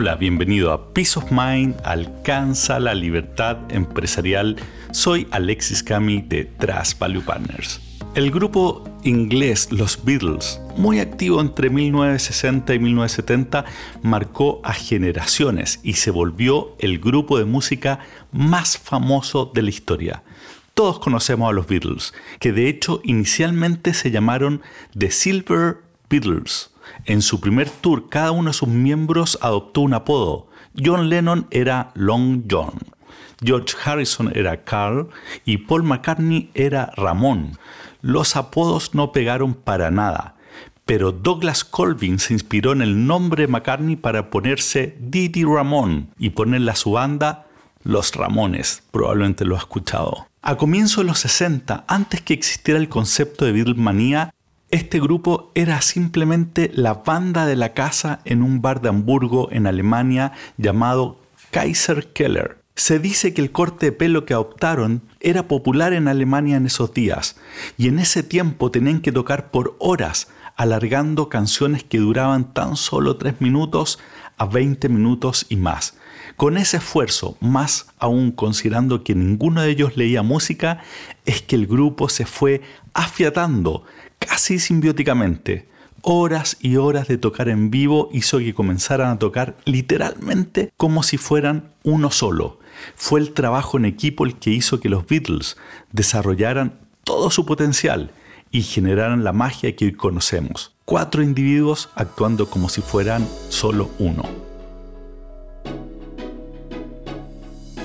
Hola, bienvenido a Peace of Mind, alcanza la libertad empresarial. Soy Alexis Cami de Trust Value Partners. El grupo inglés Los Beatles, muy activo entre 1960 y 1970, marcó a generaciones y se volvió el grupo de música más famoso de la historia. Todos conocemos a los Beatles, que de hecho inicialmente se llamaron The Silver Beatles en su primer tour, cada uno de sus miembros adoptó un apodo. John Lennon era Long John, George Harrison era Carl y Paul McCartney era Ramón. Los apodos no pegaron para nada, pero Douglas Colvin se inspiró en el nombre McCartney para ponerse Didi Ramón y ponerle a su banda Los Ramones, probablemente lo ha escuchado. A comienzos de los 60, antes que existiera el concepto de Beatlemania, este grupo era simplemente la banda de la casa en un bar de Hamburgo en Alemania llamado Kaiser Keller. Se dice que el corte de pelo que adoptaron era popular en Alemania en esos días y en ese tiempo tenían que tocar por horas, alargando canciones que duraban tan solo 3 minutos a 20 minutos y más. Con ese esfuerzo, más aún considerando que ninguno de ellos leía música, es que el grupo se fue afiatando casi simbióticamente. Horas y horas de tocar en vivo hizo que comenzaran a tocar literalmente como si fueran uno solo. Fue el trabajo en equipo el que hizo que los Beatles desarrollaran todo su potencial y generaran la magia que hoy conocemos. Cuatro individuos actuando como si fueran solo uno.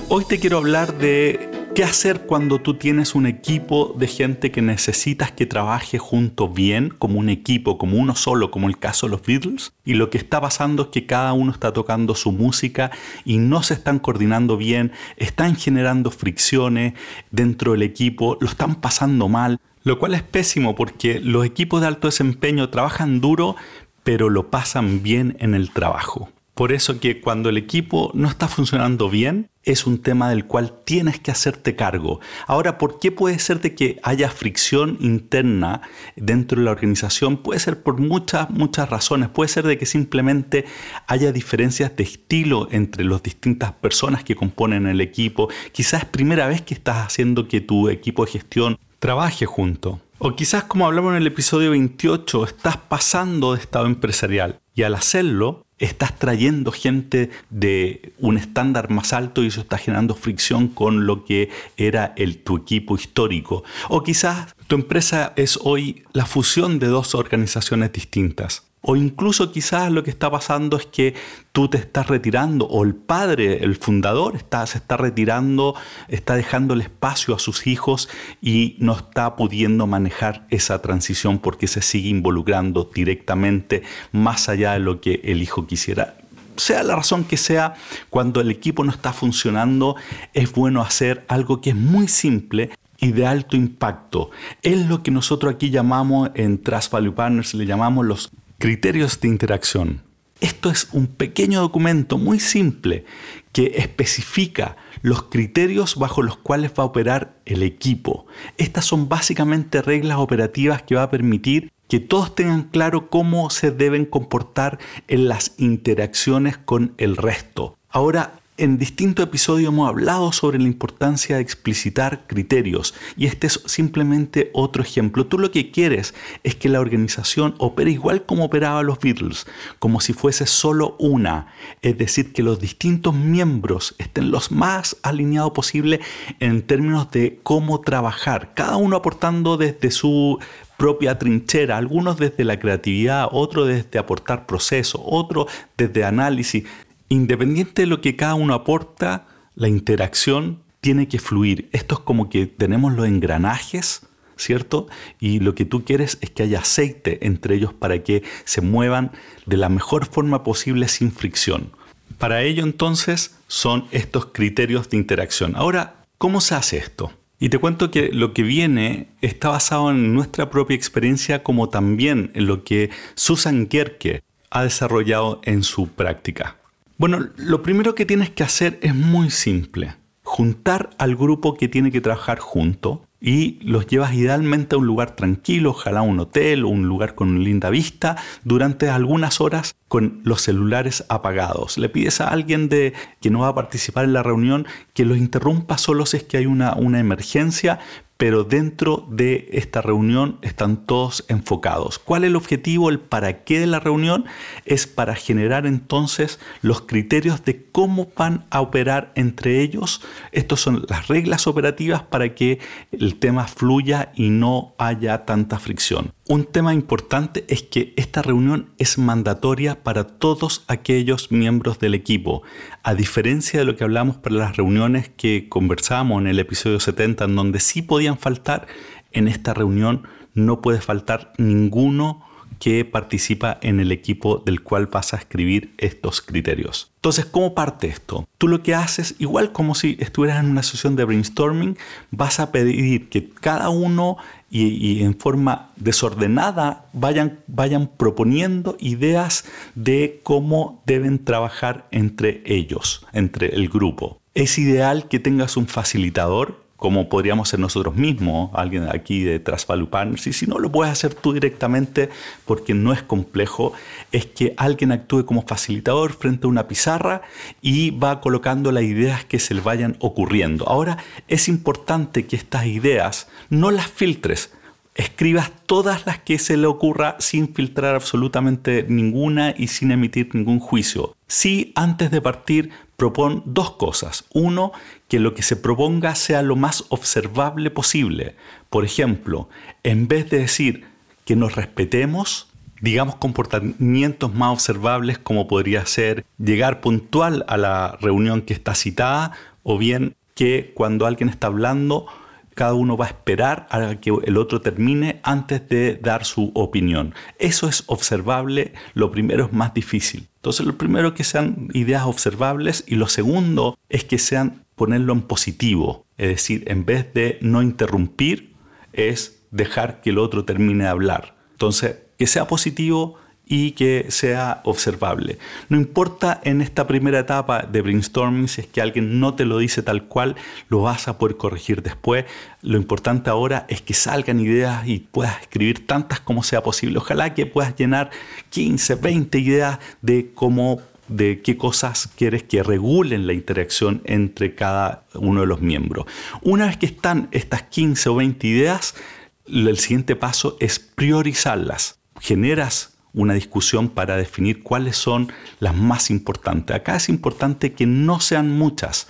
Hoy te quiero hablar de ¿Qué hacer cuando tú tienes un equipo de gente que necesitas que trabaje junto bien, como un equipo, como uno solo, como el caso de los Beatles? Y lo que está pasando es que cada uno está tocando su música y no se están coordinando bien, están generando fricciones dentro del equipo, lo están pasando mal, lo cual es pésimo porque los equipos de alto desempeño trabajan duro, pero lo pasan bien en el trabajo. Por eso que cuando el equipo no está funcionando bien, es un tema del cual tienes que hacerte cargo. Ahora, ¿por qué puede ser de que haya fricción interna dentro de la organización? Puede ser por muchas, muchas razones. Puede ser de que simplemente haya diferencias de estilo entre las distintas personas que componen el equipo. Quizás es primera vez que estás haciendo que tu equipo de gestión trabaje junto. O quizás, como hablamos en el episodio 28, estás pasando de estado empresarial y al hacerlo estás trayendo gente de un estándar más alto y eso está generando fricción con lo que era el, tu equipo histórico. O quizás tu empresa es hoy la fusión de dos organizaciones distintas. O incluso quizás lo que está pasando es que tú te estás retirando o el padre, el fundador, se está retirando, está dejando el espacio a sus hijos y no está pudiendo manejar esa transición porque se sigue involucrando directamente más allá de lo que el hijo quisiera sea la razón que sea, cuando el equipo no está funcionando, es bueno hacer algo que es muy simple y de alto impacto. Es lo que nosotros aquí llamamos en Trust Value Partners, le llamamos los Criterios de interacción. Esto es un pequeño documento muy simple que especifica los criterios bajo los cuales va a operar el equipo. Estas son básicamente reglas operativas que va a permitir que todos tengan claro cómo se deben comportar en las interacciones con el resto. Ahora, en distintos episodios hemos hablado sobre la importancia de explicitar criterios y este es simplemente otro ejemplo. Tú lo que quieres es que la organización opere igual como operaban los Beatles, como si fuese solo una, es decir, que los distintos miembros estén los más alineados posible en términos de cómo trabajar, cada uno aportando desde su propia trinchera, algunos desde la creatividad, otros desde aportar procesos, otros desde análisis. Independiente de lo que cada uno aporta, la interacción tiene que fluir. Esto es como que tenemos los engranajes, ¿cierto? Y lo que tú quieres es que haya aceite entre ellos para que se muevan de la mejor forma posible sin fricción. Para ello entonces son estos criterios de interacción. Ahora, ¿cómo se hace esto? Y te cuento que lo que viene está basado en nuestra propia experiencia como también en lo que Susan Gerke ha desarrollado en su práctica. Bueno, lo primero que tienes que hacer es muy simple. Juntar al grupo que tiene que trabajar junto y los llevas idealmente a un lugar tranquilo, ojalá un hotel o un lugar con linda vista, durante algunas horas con los celulares apagados. Le pides a alguien de, que no va a participar en la reunión que los interrumpa solo si es que hay una, una emergencia, pero dentro de esta reunión están todos enfocados. ¿Cuál es el objetivo, el para qué de la reunión? Es para generar entonces los criterios de cómo van a operar entre ellos. Estas son las reglas operativas para que el tema fluya y no haya tanta fricción. Un tema importante es que esta reunión es mandatoria para todos aquellos miembros del equipo. A diferencia de lo que hablamos para las reuniones que conversamos en el episodio 70, en donde sí podían faltar, en esta reunión no puede faltar ninguno que participa en el equipo del cual vas a escribir estos criterios. Entonces, ¿cómo parte esto? Tú lo que haces, igual como si estuvieras en una sesión de brainstorming, vas a pedir que cada uno y, en forma desordenada vayan, vayan proponiendo ideas de cómo deben trabajar entre ellos, entre el grupo. Es ideal que tengas un facilitador como podríamos ser nosotros mismos, alguien aquí de y si no lo puedes hacer tú directamente porque no es complejo, es que alguien actúe como facilitador frente a una pizarra y va colocando las ideas que se le vayan ocurriendo. Ahora es importante que estas ideas no las filtres, escribas todas las que se le ocurra sin filtrar absolutamente ninguna y sin emitir ningún juicio. Sí, antes de partir, propon dos cosas. Uno, que lo que se proponga sea lo más observable posible. Por ejemplo, en vez de decir que nos respetemos, digamos comportamientos más observables como podría ser llegar puntual a la reunión que está citada o bien que cuando alguien está hablando cada uno va a esperar a que el otro termine antes de dar su opinión. Eso es observable, lo primero es más difícil. Entonces lo primero que sean ideas observables y lo segundo es que sean ponerlo en positivo, es decir, en vez de no interrumpir, es dejar que el otro termine de hablar. Entonces, que sea positivo y que sea observable. No importa en esta primera etapa de brainstorming si es que alguien no te lo dice tal cual, lo vas a poder corregir después. Lo importante ahora es que salgan ideas y puedas escribir tantas como sea posible. Ojalá que puedas llenar 15, 20 ideas de cómo de qué cosas quieres que regulen la interacción entre cada uno de los miembros. Una vez que están estas 15 o 20 ideas, el siguiente paso es priorizarlas. Generas una discusión para definir cuáles son las más importantes. Acá es importante que no sean muchas.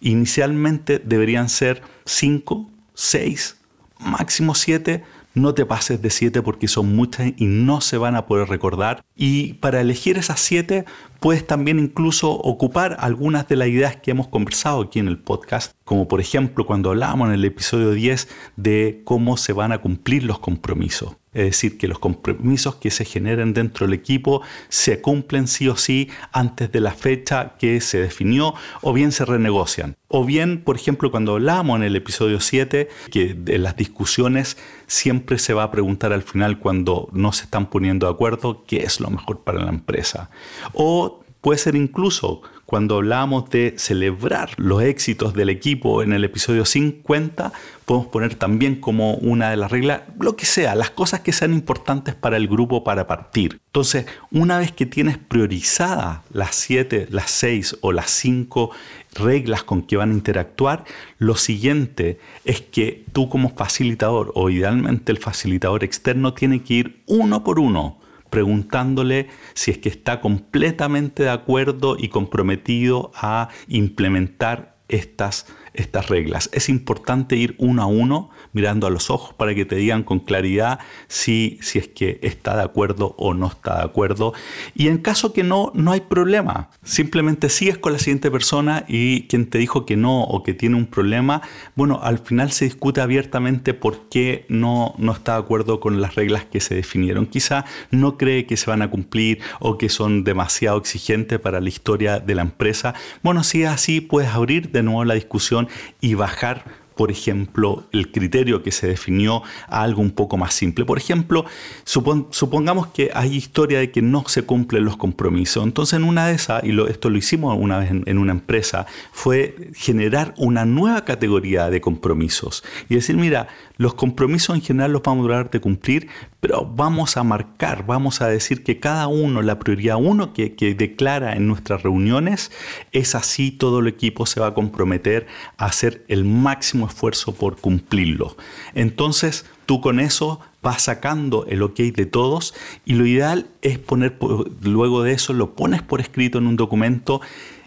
Inicialmente deberían ser 5, 6, máximo 7. No te pases de 7 porque son muchas y no se van a poder recordar. Y para elegir esas 7 puedes también incluso ocupar algunas de las ideas que hemos conversado aquí en el podcast, como por ejemplo cuando hablábamos en el episodio 10 de cómo se van a cumplir los compromisos. Es decir, que los compromisos que se generen dentro del equipo se cumplen sí o sí antes de la fecha que se definió o bien se renegocian. O bien, por ejemplo, cuando hablamos en el episodio 7, que de las discusiones siempre se va a preguntar al final cuando no se están poniendo de acuerdo qué es lo mejor para la empresa. O puede ser incluso cuando hablamos de celebrar los éxitos del equipo en el episodio 50, podemos poner también como una de las reglas, lo que sea, las cosas que sean importantes para el grupo para partir. Entonces, una vez que tienes priorizadas las 7, las 6 o las 5 reglas con que van a interactuar, lo siguiente es que tú como facilitador o idealmente el facilitador externo tiene que ir uno por uno preguntándole si es que está completamente de acuerdo y comprometido a implementar estas estas reglas. Es importante ir uno a uno mirando a los ojos para que te digan con claridad si, si es que está de acuerdo o no está de acuerdo. Y en caso que no, no hay problema. Simplemente sigues con la siguiente persona y quien te dijo que no o que tiene un problema, bueno, al final se discute abiertamente por qué no, no está de acuerdo con las reglas que se definieron. Quizá no cree que se van a cumplir o que son demasiado exigentes para la historia de la empresa. Bueno, si es así, puedes abrir de nuevo la discusión y bajar por ejemplo, el criterio que se definió a algo un poco más simple. Por ejemplo, supongamos que hay historia de que no se cumplen los compromisos. Entonces, en una de esas, y esto lo hicimos una vez en, una empresa, fue generar una nueva categoría de compromisos y decir, mira, los compromisos en general los vamos a durar de cumplir, pero vamos a marcar, vamos a decir que cada uno, la prioridad uno que, que declara en nuestras reuniones, es así, todo el equipo se va a comprometer a hacer el máximo esfuerzo por cumplirlo. Entonces, tú con eso vas sacando el ok de todos y lo ideal es poner, luego de eso, lo pones por escrito en un documento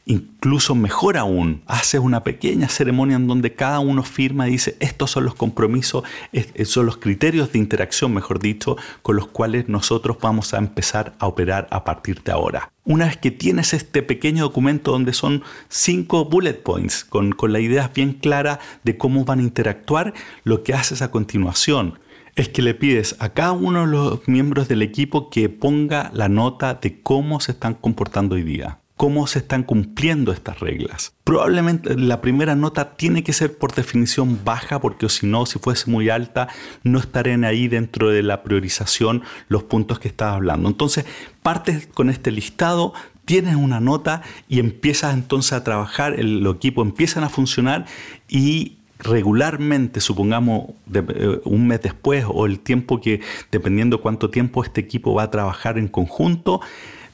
Incluso mejor aún, haces una pequeña ceremonia en donde cada uno firma y dice, estos son los compromisos, son los criterios de interacción, mejor dicho, con los cuales nosotros vamos a empezar a operar a partir de ahora. Una vez que tienes este pequeño documento donde son cinco bullet points, con, con la idea bien clara de cómo van a interactuar, lo que haces a continuación es que le pides a cada uno de los miembros del equipo que ponga la nota de cómo se están comportando hoy día cómo se están cumpliendo estas reglas. Probablemente la primera nota tiene que ser por definición baja porque si no, si fuese muy alta, no estarían ahí dentro de la priorización los puntos que estaba hablando. Entonces, partes con este listado, tienes una nota y empiezas entonces a trabajar, el, equipo empiezan a funcionar y regularmente, supongamos eh, un mes después o el tiempo que, dependiendo cuánto tiempo este equipo va a trabajar en conjunto,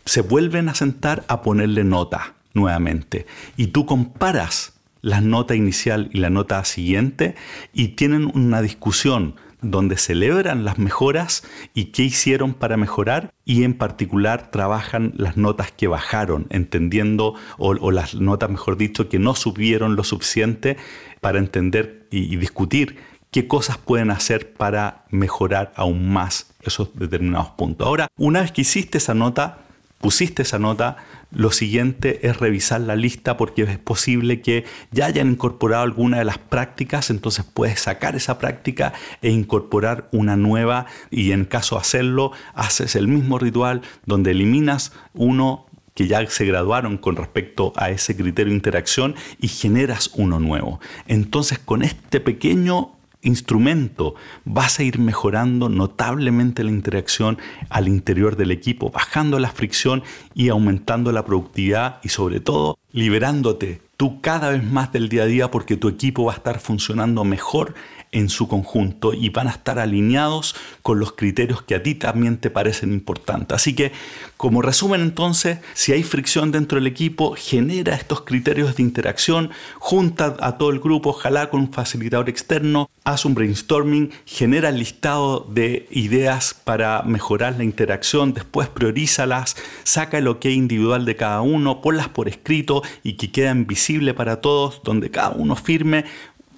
se vuelven a sentar a ponerle nota nuevamente. Y tú comparas la nota inicial y la nota siguiente y tienen una discusión donde celebran las mejoras y qué hicieron para mejorar y en particular trabajan las notas que bajaron, entendiendo, o, las notas, mejor dicho, que no subieron lo suficiente para entender y discutir qué cosas pueden hacer para mejorar aún más esos determinados puntos. Ahora, una vez que hiciste esa nota, pusiste esa nota, lo siguiente es revisar la lista porque es posible que ya hayan incorporado alguna de las prácticas, entonces puedes sacar esa práctica e incorporar una nueva y en caso de hacerlo, haces el mismo ritual donde eliminas uno que ya se graduaron con respecto a ese criterio de interacción y generas uno nuevo. Entonces con este pequeño instrumento vas a ir mejorando notablemente la interacción al interior del equipo, bajando la fricción y aumentando la productividad y sobre todo liberándote tú cada vez más del día a día porque tu equipo va a estar funcionando mejor en su conjunto y van a estar alineados con los criterios que a ti también te parecen importantes. Así que, como resumen entonces, si hay fricción dentro del equipo, genera estos criterios de interacción, junta a todo el grupo, ojalá con un facilitador externo, haz un brainstorming, genera el listado de ideas para mejorar la interacción, después priorízalas, saca el ok individual de cada uno, ponlas por escrito y que queden visible para todos, donde cada uno firme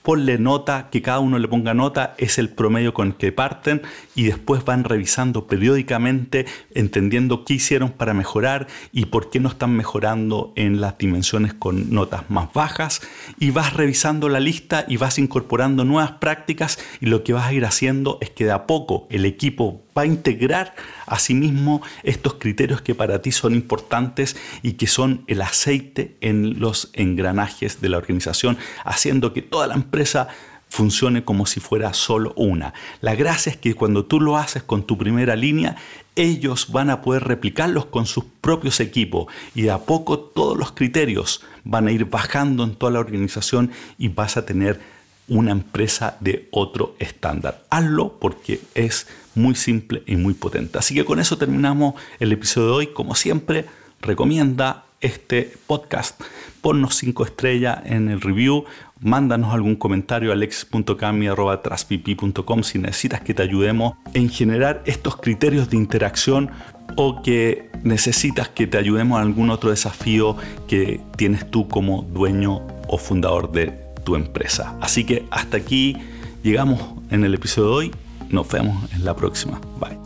ponle nota, que cada uno le ponga nota, es el promedio con el que parten y después van revisando periódicamente, entendiendo qué hicieron para mejorar y por qué no están mejorando en las dimensiones con notas más bajas. Y vas revisando la lista y vas incorporando nuevas prácticas y lo que vas a ir haciendo es que de a poco el equipo va a integrar a sí mismo estos criterios que para ti son importantes y que son el aceite en los engranajes de la organización, haciendo que toda la empresa funcione como si fuera solo una. La gracia es que cuando tú lo haces con tu primera línea, ellos van a poder replicarlos con sus propios equipos y de a poco todos los criterios van a ir bajando en toda la organización y vas a tener una empresa de otro estándar. Hazlo porque es muy simple y muy potente. Así que con eso terminamos el episodio de hoy. Como siempre, recomienda este podcast. Ponnos 5 estrellas en el review. Mándanos algún comentario a alex.cami.com si necesitas que te ayudemos en generar estos criterios de interacción o que necesitas que te ayudemos en algún otro desafío que tienes tú como dueño o fundador de tu empresa. Así que hasta aquí llegamos en el episodio de hoy. Nos vemos en la próxima. Bye.